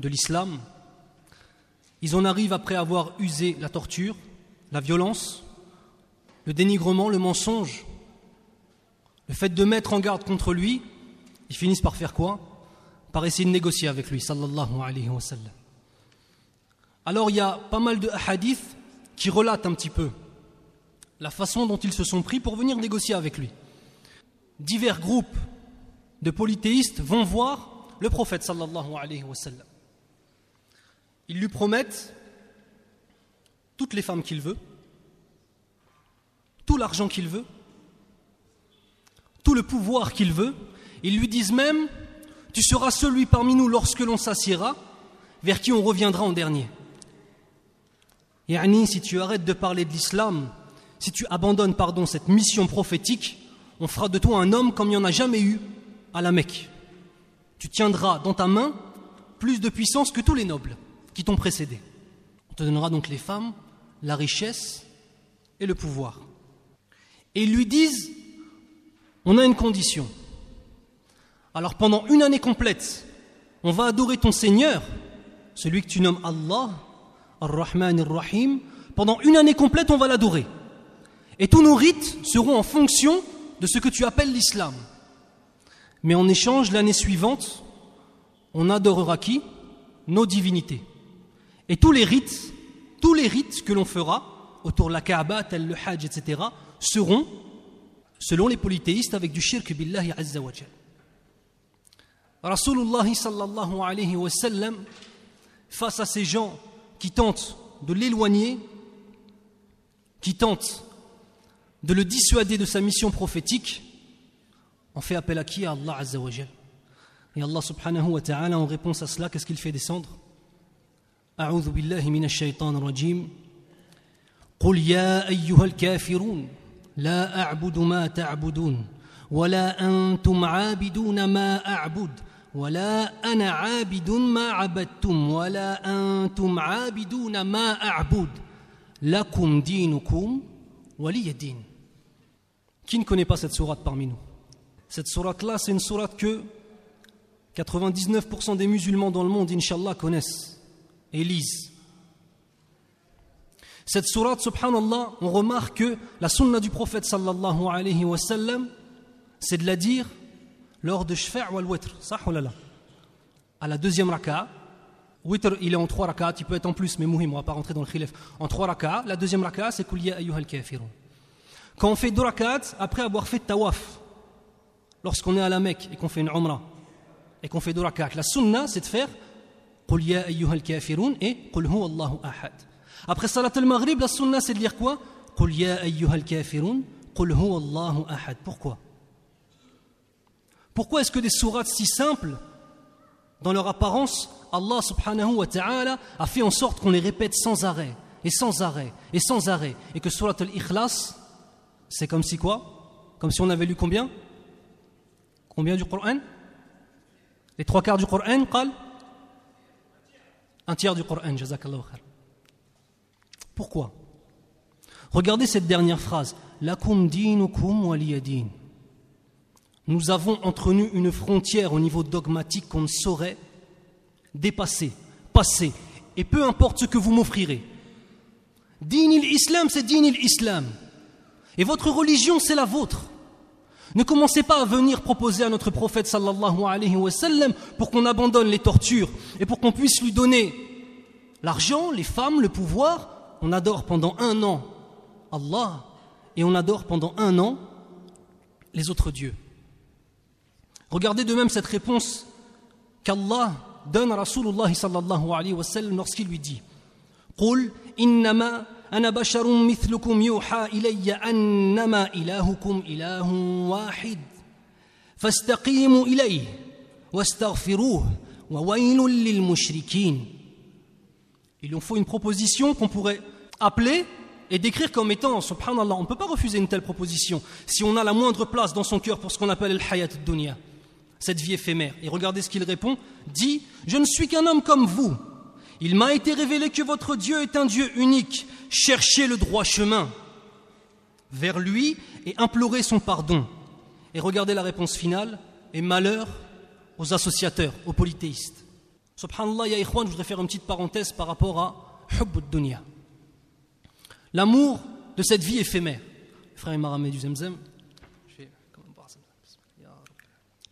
de l'islam, ils en arrivent après avoir usé la torture, la violence, le dénigrement, le mensonge, le fait de mettre en garde contre lui, ils finissent par faire quoi? Par essayer de négocier avec lui, sallallahu alayhi. Alors il y a pas mal de hadiths qui relate un petit peu la façon dont ils se sont pris pour venir négocier avec lui. Divers groupes de polythéistes vont voir le prophète sallallahu alayhi wa sallam. Ils lui promettent toutes les femmes qu'il veut, tout l'argent qu'il veut, tout le pouvoir qu'il veut. Ils lui disent même, tu seras celui parmi nous lorsque l'on s'assiera, vers qui on reviendra en dernier. Yani, si tu arrêtes de parler de l'islam, si tu abandonnes pardon, cette mission prophétique, on fera de toi un homme comme il n'y en a jamais eu à la Mecque. Tu tiendras dans ta main plus de puissance que tous les nobles qui t'ont précédé. On te donnera donc les femmes, la richesse et le pouvoir. Et ils lui disent, on a une condition. Alors pendant une année complète, on va adorer ton Seigneur, celui que tu nommes Allah, Ar-Rahman Ar-Rahim, pendant une année complète, on va l'adorer. Et tous nos rites seront en fonction de ce que tu appelles l'islam. Mais en échange, l'année suivante, on adorera qui? Nos divinités. Et tous les rites, tous les rites que l'on fera autour de la Kaaba, tel le Hajj, etc., seront, selon les polythéistes, avec du shirk billahi azza wa Rasulullah sallallahu alayhi wa sallam, face à ces gens qui tentent de l'éloigner, qui tentent de le dissuader de sa mission prophétique, on fait appel à qui? À Allah Azza wa Et Allah subhanahu wa ta'ala, en réponse à cela, qu'est-ce qu'il fait descendre? أعوذ بالله من الشيطان الرجيم قل يا أيها الكافرون لا أعبد ما تعبدون ولا أنتم عابدون ما أعبد ولا أنا عابد ما عبدتم ولا أنتم عابدون ما أعبد لكم دينكم ولي دين Qui ne connaît pas cette sourate parmi nous Cette sourate-là, c'est une sourate que 99% des musulmans dans le monde, inshallah, connaissent et lisent. Cette sourate, subhanallah, on remarque que la sunna du prophète sallallahu alayhi wa sallam, c'est de la dire lors de Shfa' ou là À la deuxième raka, witr il est en trois raka, il peut être en plus, mais mouhim, on va pas rentrer dans le khilaf. En trois raka, la deuxième raka, c'est Kouliya ayyuhal kafirun. Quand on fait deux rakats, après avoir fait tawaf, lorsqu'on est à la Mecque et qu'on fait une umrah, et qu'on fait deux rakats, la sunna, c'est de faire Après salat al-maghrib, la sunna, c'est de dire quoi? ayyuhal. Pourquoi? Pourquoi est-ce que des sourates si simples, dans leur apparence, Allah subhanahu wa ta'ala a fait en sorte qu'on les répète sans arrêt, et sans arrêt, et sans arrêt, et que surat al-ikhlas, c'est comme si quoi? Comme si on avait lu combien? Combien du Coran? Les trois quarts du Coran, Un tiers du Coran, jazakallahu khair. Pourquoi? Regardez cette dernière phrase. Lakum dinukum waliyadin. Nous avons entre nous une frontière au niveau dogmatique qu'on ne saurait dépasser, passer. Et peu importe ce que vous m'offrirez. Din islam c'est din islam et votre religion, c'est la vôtre. Ne commencez pas à venir proposer à notre prophète sallallahu pour qu'on abandonne les tortures et pour qu'on puisse lui donner l'argent, les femmes, le pouvoir. On adore pendant un an Allah et on adore pendant un an les autres dieux. Regardez de même cette réponse qu'Allah donne à Rasulullah sallallahu alayhi lorsqu'il lui dit أنا بشر مثلكم يوحى إلي أنما إلهكم إله واحد فاستقيموا إليه واستغفروه وويل للمشركين Il lui faut une proposition qu'on pourrait appeler et décrire comme étant, subhanallah, on ne peut pas refuser une telle proposition si on a la moindre place dans son cœur pour ce qu'on appelle le hayat dunya, cette vie éphémère. Et regardez ce qu'il répond dit Je ne suis qu'un homme comme vous. Il m'a été révélé que votre Dieu est un Dieu unique. Cherchez le droit chemin vers lui et implorez son pardon. Et regardez la réponse finale et malheur aux associateurs, aux polythéistes. Subhanallah, ya ikhwan, je voudrais faire une petite parenthèse par rapport à dunya. L'amour de cette vie éphémère. Frère m'a ramené du zemzem.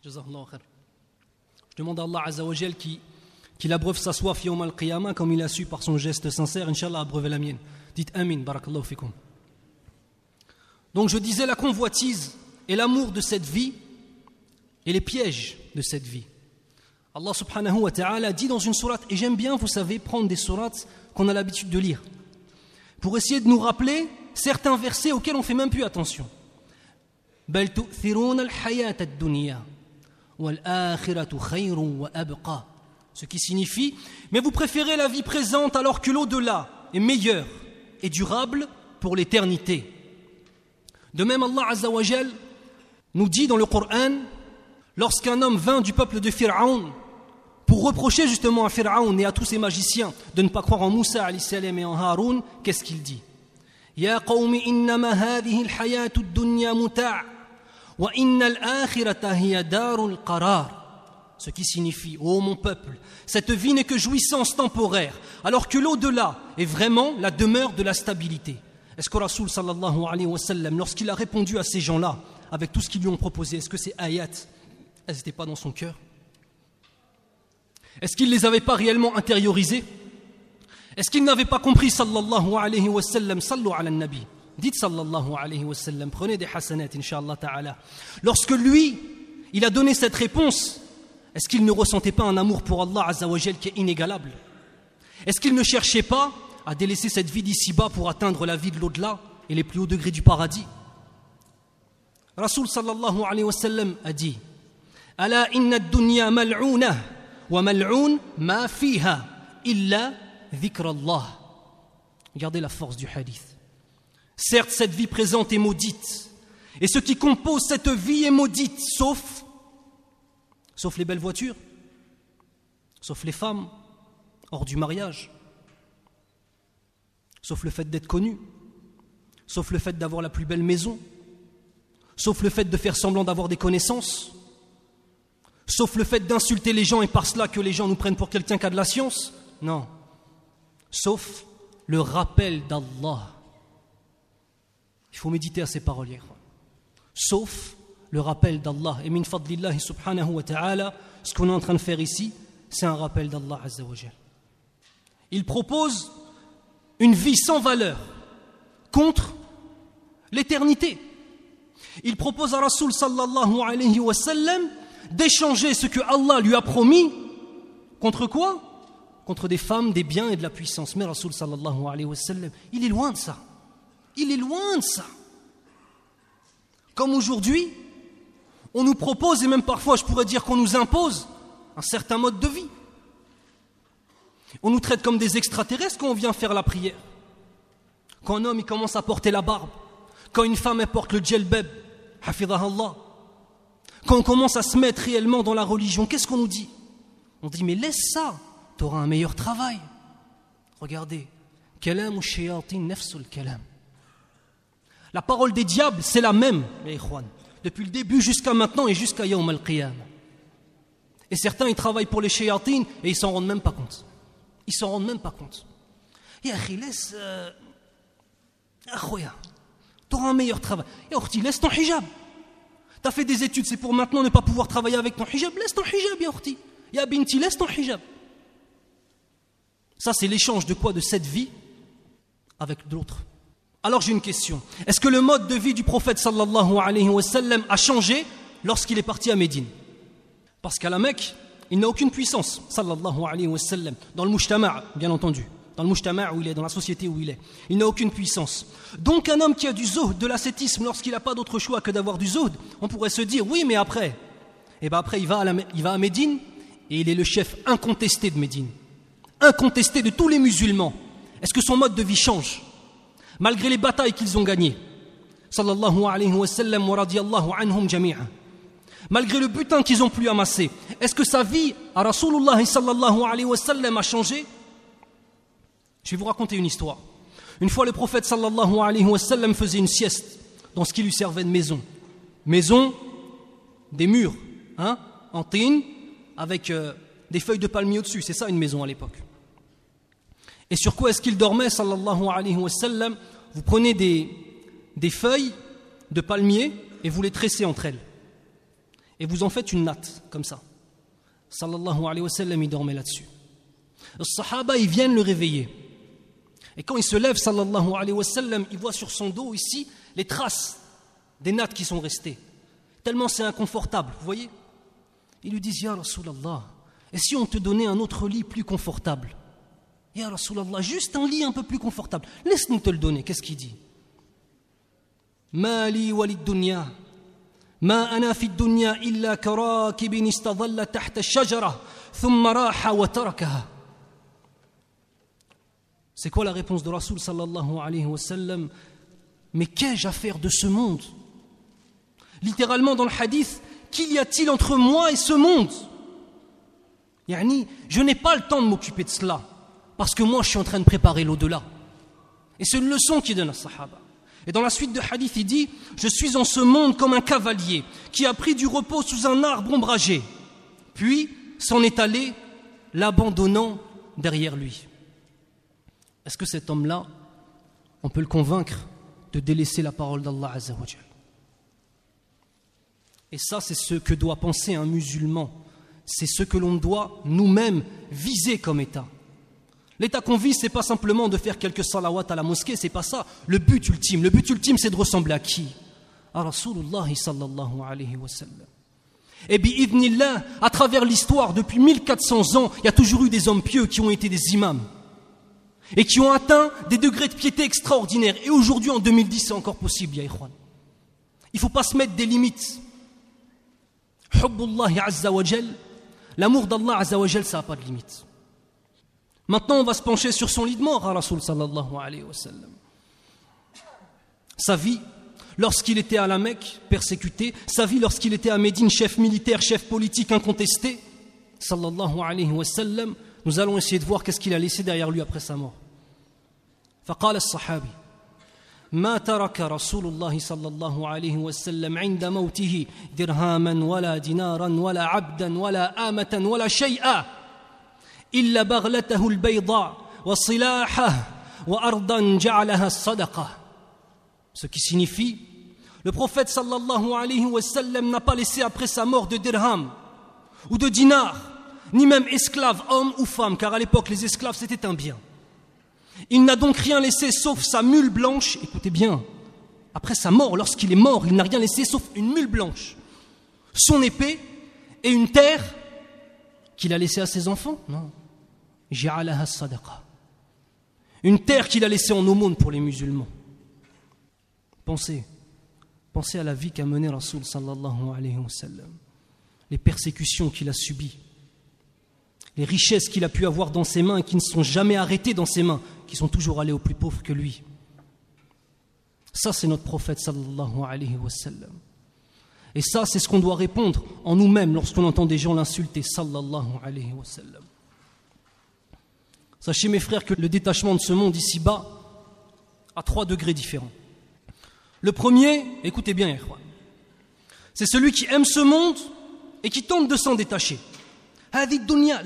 Je demande à Allah Azzawajal qui, qu'il abreuve sa soif yawm al-qiyamah comme il a su par son geste sincère, Inch'Allah, abreuver la mienne. Dites Amin, barakallahu fikum. Donc je disais la convoitise et l'amour de cette vie et les pièges de cette vie. Allah subhanahu wa ta'ala dit dans une sourate, et j'aime bien, vous savez, prendre des sourates qu'on a l'habitude de lire, pour essayer de nous rappeler certains versets auxquels on ne fait même plus attention. Ce qui signifie, mais vous préférez la vie présente alors que l'au-delà est meilleur et durable pour l'éternité. De même, Allah Azzawajal nous dit dans le Coran, lorsqu'un homme vint du peuple de Pharaon pour reprocher justement à Pharaon et à tous ses magiciens de ne pas croire en Moussa et en Haroun, qu'est-ce qu'il dit? Ya wa inna al-akhirata hiya darul qarar. Ce qui signifie, ô mon peuple, cette vie n'est que jouissance temporaire, alors que l'au-delà est vraiment la demeure de la stabilité. Est-ce que Rasoul sallallahu alayhi wa sallam, lorsqu'il a répondu à ces gens-là, avec tout ce qu'ils lui ont proposé, est-ce que ces ayats, elles n'étaient pas dans son cœur? Est-ce qu'il ne les avait pas réellement intériorisés Est-ce qu'il n'avait pas compris sallallahu alayhi wa sallam Sallu ala nabi? Dites sallallahu alayhi wa sallam, prenez des hasanat inshallah ta'ala. Lorsque lui, il a donné cette réponse, est-ce qu'il ne ressentait pas un amour pour Allah azawajal qui est inégalable? Est-ce qu'il ne cherchait pas à délaisser cette vie d'ici-bas pour atteindre la vie de l'au-delà et les plus hauts degrés du paradis? Rasul sallallahu alayhi wa sallam a dit Ala inna dunya mal'una Regardez la force du hadith. Certes, cette vie présente est maudite, et ce qui compose cette vie est maudite, sauf, sauf les belles voitures, sauf les femmes hors du mariage, sauf le fait d'être connu, sauf le fait d'avoir la plus belle maison, sauf le fait de faire semblant d'avoir des connaissances, Sauf le fait d'insulter les gens et par cela que les gens nous prennent pour quelqu'un qui a de la science Non. Sauf le rappel d'Allah. Il faut méditer à ces paroles. Sauf le rappel d'Allah. Et min fadlillahi subhanahu wa ta'ala, ce qu'on est en train de faire ici, c'est un rappel d'Allah Il propose une vie sans valeur contre l'éternité. Il propose à Rasul sallallahu alayhi wa sallam d'échanger ce que Allah lui a promis contre quoi? Contre des femmes, des biens et de la puissance. Mais Rasul sallallahu alayhi wa sallam, il est loin de ça. Il est loin de ça. Comme aujourd'hui, on nous propose, et même parfois je pourrais dire qu'on nous impose, un certain mode de vie. On nous traite comme des extraterrestres quand on vient faire la prière. Quand un homme commence à porter la barbe, quand une femme elle porte le djelbeb, Allah, quand on commence à se mettre réellement dans la religion, qu'est-ce qu'on nous dit? On dit, mais laisse ça, tu auras un meilleur travail. Regardez, kalam. La parole des diables, c'est la même, les depuis le début jusqu'à maintenant et jusqu'à Yawm al-Qiyam. Et certains, ils travaillent pour les shayatin et ils s'en rendent même pas compte. Ils s'en rendent même pas compte. Et laisse. Euh, tu auras un meilleur travail. Et laisse ton hijab. Tu as fait des études, c'est pour maintenant ne pas pouvoir travailler avec ton hijab. Laisse ton hijab, ya Ya laisse ton hijab. Ça, c'est l'échange de quoi? De cette vie avec d'autres. Alors j'ai une question. Est-ce que le mode de vie du prophète sallallahu alayhi wa sallam a changé lorsqu'il est parti à Médine? Parce qu'à la Mecque, il n'a aucune puissance, sallallahu alayhi wa sallam, dans le mujtama', bien entendu dans le mujtama' où il est, dans la société où il est. Il n'a aucune puissance. Donc un homme qui a du zuhd, de l'ascétisme, lorsqu'il n'a pas d'autre choix que d'avoir du zuhd, on pourrait se dire, oui, mais après, eh bien après il va, à il va à Médine et il est le chef incontesté de Médine. incontesté de tous les musulmans, est-ce que son mode de vie change? Malgré les batailles qu'ils ont gagnées. Sallallahu alayhi wa wa radiyallahu anhum jami'a. Malgré le butin qu'ils ont pu amasser, est-ce que sa vie à Rasulullah sallallahu alayhi wa sallam a changé? Je vais vous raconter une histoire. Une fois, le prophète sallallahu alayhi wa sallam faisait une sieste dans ce qui lui servait de maison. Maison, des murs, hein, en tine, avec euh, des feuilles de palmier au-dessus. C'est ça une maison à l'époque. Et sur quoi est-ce qu'il dormait, sallallahu alayhi wa sallam? Vous prenez des, des feuilles de palmier et vous les tressez entre elles. Et vous en faites une natte, comme ça. Sallallahu alayhi wa sallam, il dormait là-dessus. Les sahaba, ils viennent le réveiller. Et quand il se lève, sallallahu alayhi wa sallam, il voit sur son dos ici les traces des nattes qui sont restées. Tellement c'est inconfortable, vous voyez? Ils lui disent, Ya Rasulallah, et si on te donnait un autre lit plus confortable? Ya Rasulallah, juste un lit un peu plus confortable. Laisse-nous te le donner. Qu'est-ce qu'il dit Mali walid dunya. ما أنا في الدنيا إلا كراكب استظل تحت الشجرة ثم راح وتركها C'est quoi la réponse de Rasul sallallahu alayhi wa sallam Mais qu'ai-je à faire de ce monde Littéralement dans le hadith, qu'y a-t-il entre moi et ce monde Yani, je n'ai pas le temps de m'occuper de cela, parce que moi je suis en train de préparer l'au-delà. Et c'est une leçon qu'il donne à Sahaba. Et dans la suite de hadith, il dit Je suis en ce monde comme un cavalier qui a pris du repos sous un arbre ombragé, puis s'en est allé, l'abandonnant derrière lui. Est-ce que cet homme-là, on peut le convaincre de délaisser la parole d'Allah Et ça, c'est ce que doit penser un musulman. C'est ce que l'on doit nous-mêmes viser comme État. L'état qu'on vise, c'est pas simplement de faire quelques salawats à la mosquée, c'est pas ça. Le but ultime, le but ultime, c'est de ressembler à qui? À Rasulullah sallallahu alayhi wa sallam. Et bi'idnillah, à travers l'histoire, depuis 1400 ans, il y a toujours eu des hommes pieux qui ont été des imams et qui ont atteint des degrés de piété extraordinaires. Et aujourd'hui, en 2010, c'est encore possible, ya Il ne faut pas se mettre des limites. L'amour d'Allah Azza ça n'a pas de limite. Maintenant, on va se pencher sur son lit de mort, à Rasul sallallahu alayhi wa sallam. Sa vie, lorsqu'il était à la Mecque, persécuté, sa vie lorsqu'il était à Médine, chef militaire, chef politique incontesté, sallallahu alayhi wa sallam, nous allons essayer de voir qu'est-ce qu'il a laissé derrière lui après sa mort. فقال الصحابي ما ترك رسول الله صلى الله عليه وسلم عند موته درهاما ولا دينارا ولا عبدا ولا آمة ولا شيئا إلا بغلته البيضاء وصلاحه وأرضا جعلها الصدقة Ce qui signifie, le prophète sallallahu alayhi wa sallam n'a pas laissé après sa mort de dirham ou de dinar, ni même esclave, homme ou femme, car à l'époque les esclaves c'était un bien. Il n'a donc rien laissé sauf sa mule blanche, écoutez bien, après sa mort, lorsqu'il est mort, il n'a rien laissé sauf une mule blanche, son épée et une terre qu'il a laissée à ses enfants Non. Une terre qu'il a laissée en aumône pour les musulmans. Pensez, pensez à la vie qu'a menée Rasul sallallahu alayhi wa les persécutions qu'il a subies, les richesses qu'il a pu avoir dans ses mains et qui ne sont jamais arrêtées dans ses mains, qui sont toujours allées aux plus pauvres que lui. Ça, c'est notre prophète sallallahu alayhi wa sallam. Et ça, c'est ce qu'on doit répondre en nous-mêmes lorsqu'on entend des gens l'insulter, sallallahu alayhi wa sallam. Sachez mes frères que le détachement de ce monde ici-bas a trois degrés différents. Le premier, écoutez bien, c'est celui qui aime ce monde et qui tente de s'en détacher.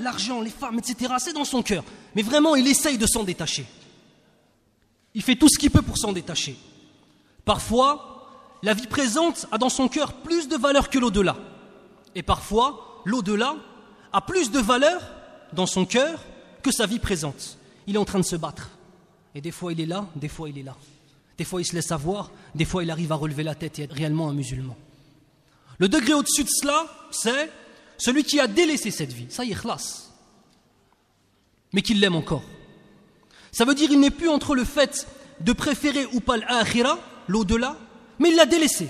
L'argent, les femmes, etc., c'est dans son cœur. Mais vraiment, il essaye de s'en détacher. Il fait tout ce qu'il peut pour s'en détacher. Parfois, la vie présente a dans son cœur plus de valeur que l'au-delà. Et parfois, l'au-delà a plus de valeur dans son cœur que sa vie présente. Il est en train de se battre. Et des fois il est là, des fois il est là. Des fois il se laisse avoir, des fois il arrive à relever la tête et être réellement un musulman. Le degré au-dessus de cela, c'est celui qui a délaissé cette vie. Ça y est, khlas. Mais qu'il l'aime encore. Ça veut dire qu'il n'est plus entre le fait de préférer ou pas l'akhira, l'au-delà, mais il l'a délaissé.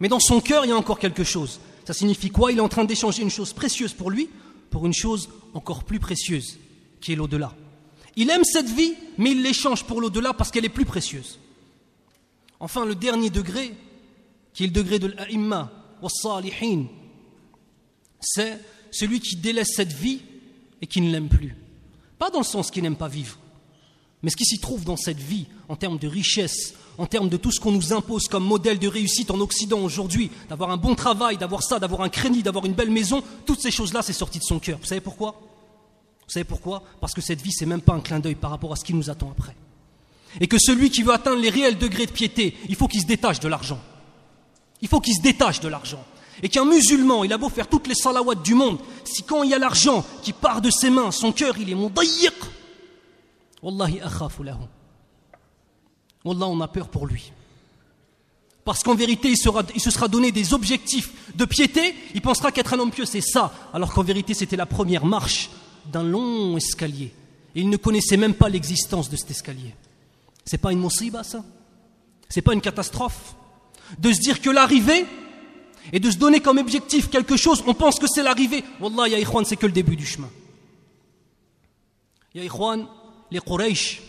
Mais dans son cœur, il y a encore quelque chose. Ça signifie quoi? Il est en train d'échanger une chose précieuse pour lui pour une chose encore plus précieuse, qui est l'au-delà. Il aime cette vie, mais il l'échange pour l'au-delà parce qu'elle est plus précieuse. Enfin, le dernier degré, qui est le degré de l'a'imma, salihin, c'est celui qui délaisse cette vie et qui ne l'aime plus. Pas dans le sens qu'il n'aime pas vivre, mais ce qui s'y trouve dans cette vie, en termes de richesse, en termes de tout ce qu'on nous impose comme modèle de réussite en Occident aujourd'hui, d'avoir un bon travail, d'avoir ça, d'avoir un crédit, d'avoir une belle maison, toutes ces choses-là, c'est sorti de son cœur. Vous savez pourquoi? Vous savez pourquoi? Parce que cette vie, c'est même pas un clin d'œil par rapport à ce qui nous attend après. Et que celui qui veut atteindre les réels degrés de piété, il faut qu'il se détache de l'argent. Il faut qu'il se détache de l'argent. Et qu'un musulman, il a beau faire toutes les salawats du monde, si quand il y a l'argent qui part de ses mains, son cœur, il est mon Wallahi akhafu. Wallah, on a peur pour lui. Parce qu'en vérité, il, se sera donné des objectifs de piété, il pensera qu'être un homme pieux, c'est ça, alors qu'en vérité, c'était la première marche d'un long escalier. Il ne connaissait même pas l'existence de cet escalier. C'est pas une musiba, ça C'est pas une catastrophe De se dire que l'arrivée, et de se donner comme objectif quelque chose, on pense que c'est l'arrivée. Wallah, ya c'est que le début du chemin. Ya les Quraysh,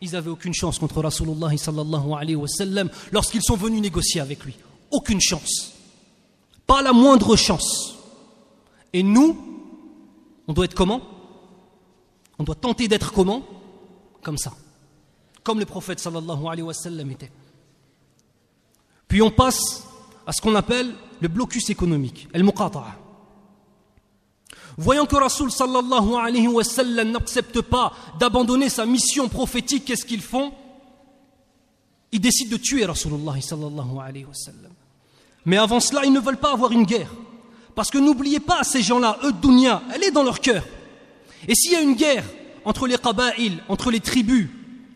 ils n'avaient aucune chance contre Rasulullah sallallahu alayhi wa lorsqu'ils sont venus négocier avec lui. Aucune chance. Pas la moindre chance. Et nous, on doit être comment? On doit tenter d'être comment? Comme ça. Comme le prophète sallallahu alayhi wa sallam était. Puis on passe à ce qu'on appelle le blocus économique, el muqata'a. Voyant que Rasul sallallahu alayhi wa sallam n'accepte pas d'abandonner sa mission prophétique, qu'est-ce qu'ils font? Ils décident de tuer Rasulullah sallallahu alayhi wa sallam. Mais avant cela, ils ne veulent pas avoir une guerre. Parce que n'oubliez pas, ces gens-là, eux, dunya, elle est dans leur cœur. Et s'il y a une guerre entre les qaba'il, entre les tribus,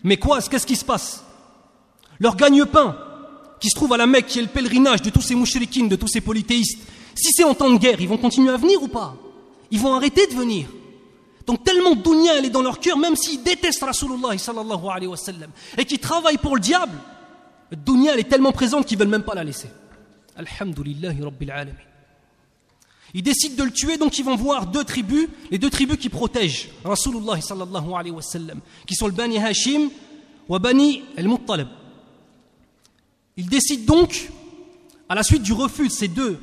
mais quoi, qu'est-ce qui se passe? Leur gagne-pain, qui se trouve à la Mecque, qui est le pèlerinage de tous ces mouchrikines, de tous ces polythéistes, si c'est en temps de guerre, ils vont continuer à venir ou pas? Ils vont arrêter de venir. Donc tellement dunya elle est dans leur cœur, même s'ils détestent Rasulullah sallallahu alayhi wa et qu'ils travaillent pour le diable, dunya elle est tellement présente qu'ils veulent même pas la laisser. Alhamdulillahi rabbil alamin. Ils décident de le tuer, donc ils vont voir deux tribus, les deux tribus qui protègent Rasulullah sallallahu alayhi wa qui sont le Bani Hashim ou Bani al-Muttalib. Ils décident donc, à la suite du refus de ces deux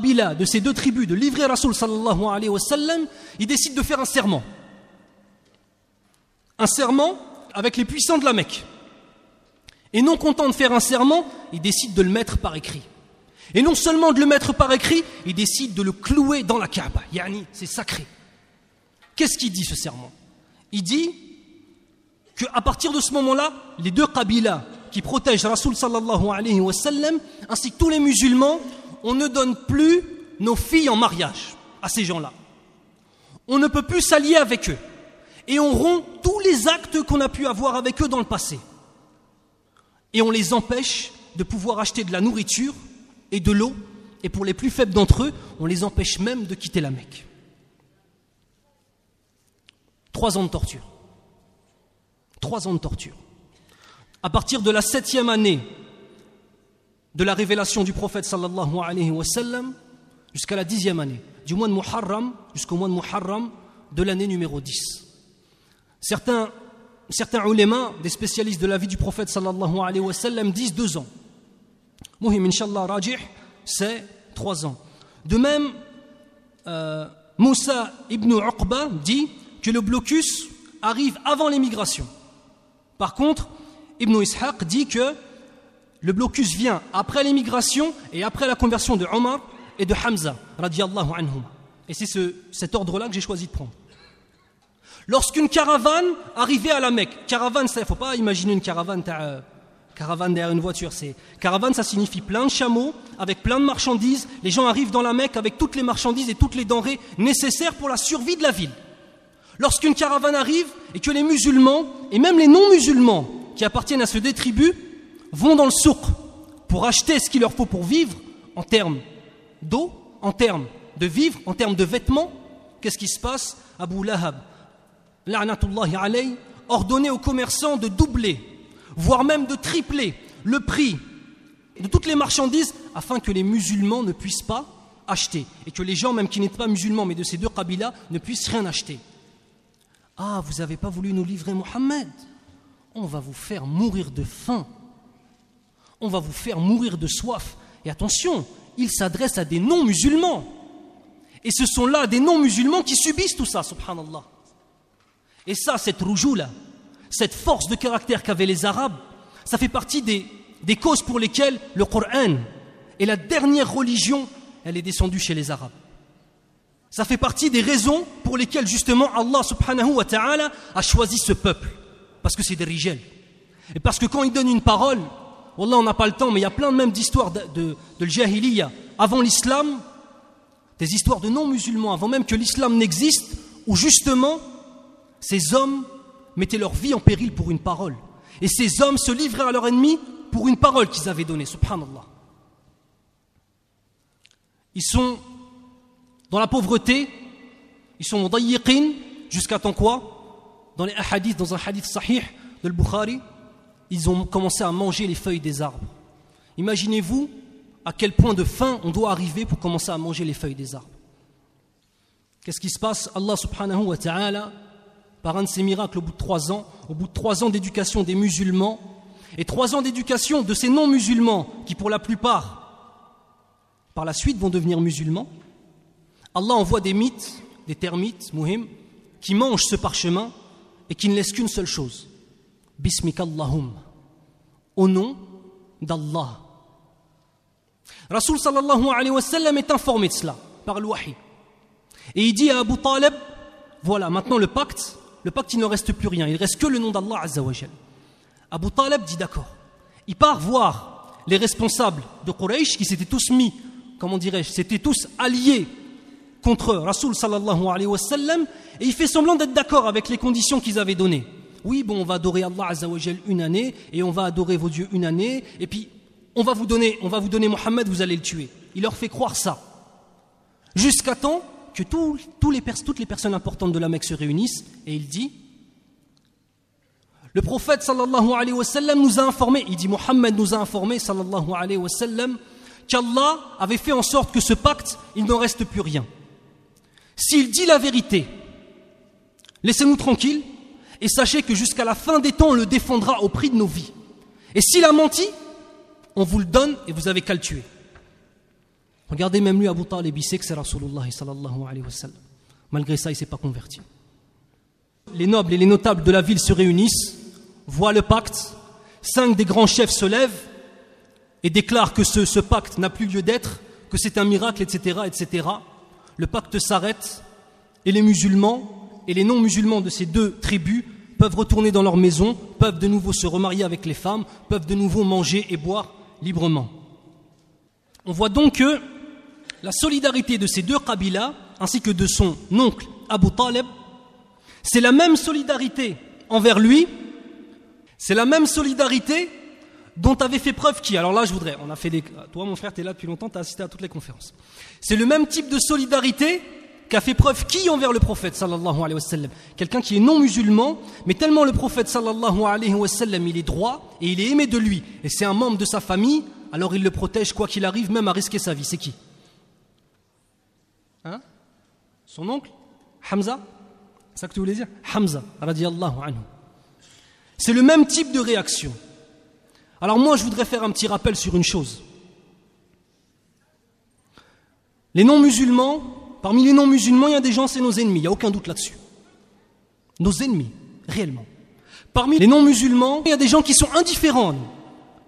de ces deux tribus, de livrer Rasul sallallahu alayhi wa sallam, il décide de faire un serment. Un serment avec les puissants de la Mecque. Et non content de faire un serment, il décide de le mettre par écrit. Et non seulement de le mettre par écrit, il décide de le clouer dans la Kaaba. Yani, c'est sacré. Qu'est-ce qu'il dit ce serment? Il dit qu'à partir de ce moment-là, les deux Kabilas qui protègent Rasul sallallahu alayhi wa sallam, ainsi que tous les musulmans, on ne donne plus nos filles en mariage à ces gens-là. On ne peut plus s'allier avec eux. Et on rompt tous les actes qu'on a pu avoir avec eux dans le passé. Et on les empêche de pouvoir acheter de la nourriture et de l'eau. Et pour les plus faibles d'entre eux, on les empêche même de quitter la Mecque. Trois ans de torture. Trois ans de torture. À partir de la septième année de la révélation du prophète sallallahu alayhi wa sallam jusqu'à la dixième année, du mois de Muharram jusqu'au mois de Muharram de l'année numéro 10. Certains, certains des spécialistes de la vie du prophète sallallahu alayhi wa sallam, disent deux ans. Muhim, inshallah, rajih, c'est trois ans. De même, euh, Moussa ibn Uqba dit que le blocus arrive avant l'émigration. Par contre, Ibn Ishaq dit que le blocus vient après l'émigration et après la conversion de Omar et de Hamza, radiallahu. Et c'est ce, cet ordre-là que j'ai choisi de prendre. Lorsqu'une caravane arrivait à la Mecque, caravane, il ne faut pas imaginer une caravane, euh, caravane derrière une voiture, c'est caravane, ça signifie plein de chameaux avec plein de marchandises. Les gens arrivent dans la Mecque avec toutes les marchandises et toutes les denrées nécessaires pour la survie de la ville. Lorsqu'une caravane arrive et que les musulmans et même les non-musulmans qui appartiennent à ce deux tribus vont dans le souk pour acheter ce qu'il leur faut pour vivre en termes d'eau, en termes de vivre, en termes de vêtements, qu'est-ce qui se passe Abu Lahab, la'natullahi alayhi, ordonnait aux commerçants de doubler, voire même de tripler le prix de toutes les marchandises afin que les musulmans ne puissent pas acheter et que les gens, même qui n'étaient pas musulmans mais de ces deux kabilas, ne puissent rien acheter. Ah, vous n'avez pas voulu nous livrer Mohammed On va vous faire mourir de faim. On va vous faire mourir de soif. Et attention, il s'adresse à des non-musulmans. Et ce sont là des non-musulmans qui subissent tout ça, subhanallah. Et ça, cette roujoula, cette force de caractère qu'avaient les Arabes, ça fait partie des, des causes pour lesquelles le Coran est la dernière religion, elle est descendue chez les Arabes. Ça fait partie des raisons pour lesquelles justement Allah subhanahu wa ta'ala a choisi ce peuple. Parce que c'est des rigels. Et parce que quand il donne une parole, Wallah on n'a pas le temps, mais il y a plein de même d'histoires de, de, avant l'islam, des histoires de non-musulmans avant même que l'islam n'existe, où justement ces hommes mettaient leur vie en péril pour une parole. Et ces hommes se livraient à leur ennemi pour une parole qu'ils avaient donnée, subhanallah. Ils sont dans la pauvreté, ils sont mudayiqin jusqu'à temps quoi? Dans les hadiths, dans un hadith sahih de Bukhari, ils ont commencé à manger les feuilles des arbres. Imaginez-vous à quel point de faim on doit arriver pour commencer à manger les feuilles des arbres. Qu'est-ce qui se passe? Allah subhanahu wa ta'ala, par un de ses miracles au bout de trois ans, au bout de trois ans d'éducation des musulmans, et trois ans d'éducation de ces non-musulmans, qui pour la plupart, par la suite, vont devenir musulmans, Allah envoie des mythes, des termites, qui mangent ce parchemin et qui ne laissent qu'une seule chose. Bismikallahum. Au nom d'Allah. Rasul sallallahu alayhi wa sallam est informé de cela par le wahi. Et il dit à Abu Talib, voilà, maintenant le pacte, le pacte il ne reste plus rien, il reste que le nom d'Allah azza wa Abu Talib dit d'accord. Il part voir les responsables de Quraysh qui s'étaient tous mis, comment dirais-je, s'étaient tous alliés contre Rasul sallallahu alayhi wa sallam et il fait semblant d'être d'accord avec les conditions qu'ils avaient données. Oui, bon, on va adorer Allah azawajal une année et on va adorer vos dieux une année et puis on va vous donner, on va vous donner Mohammed, vous allez le tuer. Il leur fait croire ça. Jusqu'à temps que toutes les personnes importantes de la Mecque se réunissent et il dit le prophète sallallahu alayhi nous a informé, il dit Mohammed nous a informé sallallahu alayhi wa sallam qu'Allah avait fait en sorte que ce pacte, il n'en reste plus rien. S'il dit la vérité, laissez-nous tranquilles et sachez que jusqu'à la fin des temps, on le défendra au prix de nos vies. Et s'il a menti, on vous le donne et vous avez qu'à le tuer. Regardez même lui, Abu Talib, il sait que c'est Rasulullah. Malgré ça, il ne s'est pas converti. Les nobles et les notables de la ville se réunissent, voient le pacte, cinq des grands chefs se lèvent et déclarent que ce, ce pacte n'a plus lieu d'être, que c'est un miracle, etc., etc le pacte s'arrête et les musulmans et les non-musulmans de ces deux tribus peuvent retourner dans leur maison, peuvent de nouveau se remarier avec les femmes, peuvent de nouveau manger et boire librement. On voit donc que la solidarité de ces deux Kabila, ainsi que de son oncle Abu Talib, c'est la même solidarité envers lui, c'est la même solidarité dont avait fait preuve qui? Alors là, je voudrais, on a fait des... Toi, mon frère, tu es là depuis longtemps, tu as assisté à toutes les conférences. C'est le même type de solidarité qu'a fait preuve qui envers le prophète sallallahu alayhi wa Quelqu'un qui est non musulman, mais tellement le prophète sallallahu alayhi wa il est droit et il est aimé de lui, et c'est un membre de sa famille, alors il le protège quoi qu'il arrive, même à risquer sa vie. C'est qui? Hein? Son oncle? Hamza? C'est ça que tu voulais dire? Hamza, anhu. C'est le même type de réaction. Alors moi, je voudrais faire un petit rappel sur une chose. Les non-musulmans, parmi les non-musulmans, il y a des gens, c'est nos ennemis, il n'y a aucun doute là-dessus. Nos ennemis, réellement. Parmi les non-musulmans, il y a des gens qui sont indifférents.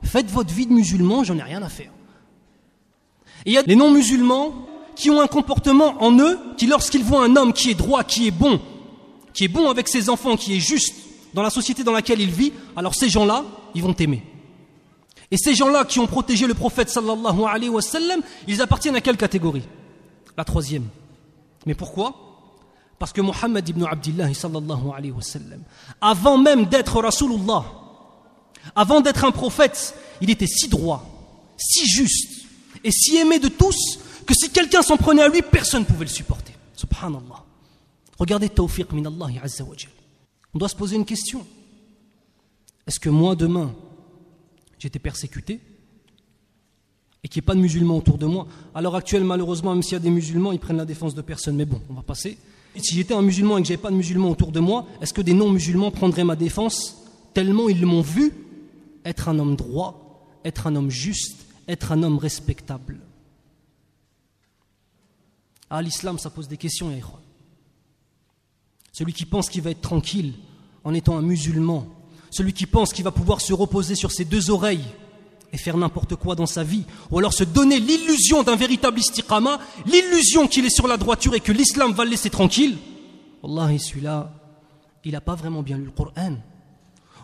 Faites votre vie de musulman, j'en ai rien à faire. Et il y a les non-musulmans qui ont un comportement en eux, qui lorsqu'ils voient un homme qui est droit, qui est bon, qui est bon avec ses enfants, qui est juste dans la société dans laquelle il vit, alors ces gens-là, ils vont t'aimer. Et ces gens-là qui ont protégé le prophète sallallahu alayhi wa sallam, ils appartiennent à quelle catégorie? La troisième. Mais pourquoi? Parce que Muhammad ibn Abdullah sallallahu alayhi wa avant même d'être Rasulullah, avant d'être un prophète, il était si droit, si juste et si aimé de tous que si quelqu'un s'en prenait à lui, personne ne pouvait le supporter. Subhanallah. Regardez tawfiq min Allah azza On doit se poser une question. Est-ce que moi demain, j'étais persécuté? Qu'il n'y ait pas de musulmans autour de moi. À l'heure actuelle, malheureusement, même s'il y a des musulmans, ils prennent la défense de personne. Mais bon, on va passer. Si j'étais un musulman et que j'avais pas de musulmans autour de moi, est-ce que des non-musulmans prendraient ma défense tellement ils m'ont vu être un homme droit, être un homme juste, être un homme respectable? Ah, l'islam, ça pose des questions, Yaïkhwan. Celui qui pense qu'il va être tranquille en étant un musulman, celui qui pense qu'il va pouvoir se reposer sur ses deux oreilles et faire n'importe quoi dans sa vie, ou alors se donner l'illusion d'un véritable istiqama, l'illusion qu'il est sur la droiture et que l'islam va le laisser tranquille, Wallahi, celui-là, il n'a pas vraiment bien lu le Coran.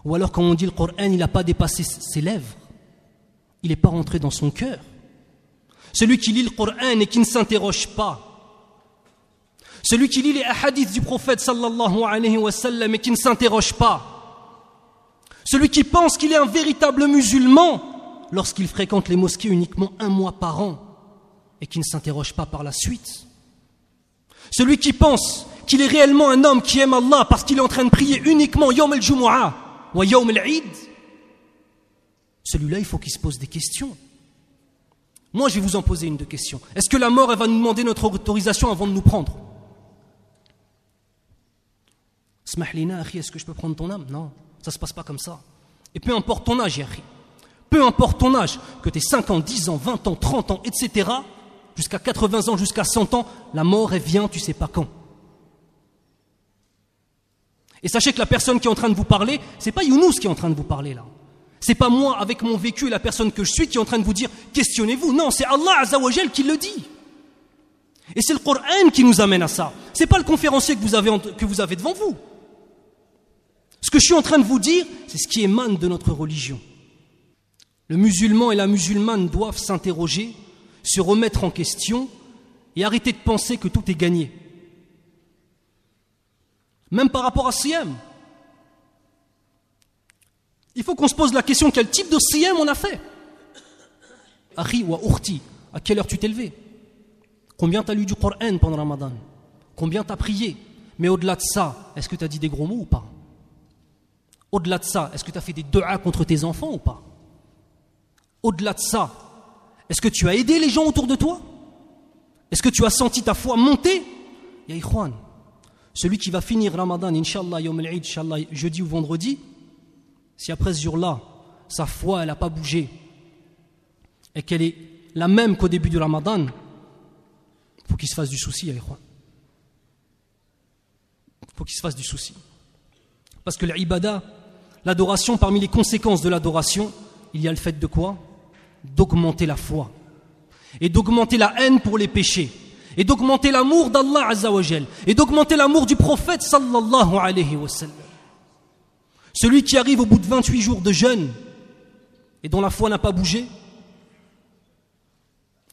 Ou alors, quand on dit le Coran, il n'a pas dépassé ses lèvres. Il n'est pas rentré dans son cœur. Celui qui lit le Coran et qui ne s'interroge pas, celui qui lit les hadiths du prophète sallallahu alayhi wa sallam et qui ne s'interroge pas. Celui qui pense qu'il est un véritable musulman lorsqu'il fréquente les mosquées uniquement un mois par an et qui ne s'interroge pas par la suite. Celui qui pense qu'il est réellement un homme qui aime Allah parce qu'il est en train de prier uniquement Yom el-Jumu'ah ou Yom el-Eid. Celui-là, il faut qu'il se pose des questions. Moi, je vais vous en poser une de questions. Est-ce que la mort, elle va nous demander notre autorisation avant de nous prendre? Smahlina, est-ce que je peux prendre ton âme? Non, ça ne se passe pas comme ça. Et peu importe ton âge, Yahri, peu importe ton âge, que tu aies 5 ans, 10 ans, 20 ans, 30 ans, etc., jusqu'à 80 ans, jusqu'à 100 ans, la mort, elle vient, tu sais pas quand. Et sachez que la personne qui est en train de vous parler, c'est pas Younous qui est en train de vous parler là. C'est pas moi avec mon vécu et la personne que je suis qui est en train de vous dire questionnez-vous. Non, c'est Allah Azzawajal qui le dit. Et c'est le Coran qui nous amène à ça. C'est pas le conférencier que vous avez, que vous avez devant vous. Ce que je suis en train de vous dire, c'est ce qui émane de notre religion. Le musulman et la musulmane doivent s'interroger, se remettre en question et arrêter de penser que tout est gagné. Même par rapport à Siyam. Il faut qu'on se pose la question quel type de Siyam on a fait? Ari ou Urti, à quelle heure tu t'es levé? Combien tu as lu du Coran pendant Ramadan? Combien tu as prié? Mais au-delà de ça, est-ce que tu as dit des gros mots ou pas? Au-delà de ça, est-ce que tu as fait des du'a contre tes enfants ou pas? Au-delà de ça, est-ce que tu as aidé les gens autour de toi? Est-ce que tu as senti ta foi monter? Ya celui qui va finir Ramadan, Inch'Allah, Yom al jeudi ou vendredi, si après ce jour-là, sa foi, elle n'a pas bougé, et qu'elle est la même qu'au début du Ramadan, faut qu'il se fasse du souci, Il faut qu'il se fasse du souci. Parce que l'ibada, l'adoration, parmi les conséquences de l'adoration, il y a le fait de quoi? D'augmenter la foi et d'augmenter la haine pour les péchés et d'augmenter l'amour d'Allah Azzawajal et d'augmenter l'amour du prophète sallallahu alayhi wa. Celui qui arrive au bout de 28 jours de jeûne et dont la foi n'a pas bougé,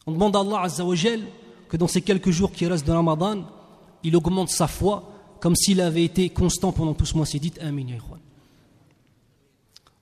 on demande à Allah Azzawajal que dans ces quelques jours qui restent de Ramadan, il augmente sa foi comme s'il avait été constant pendant tout ce mois. C'est dit Amin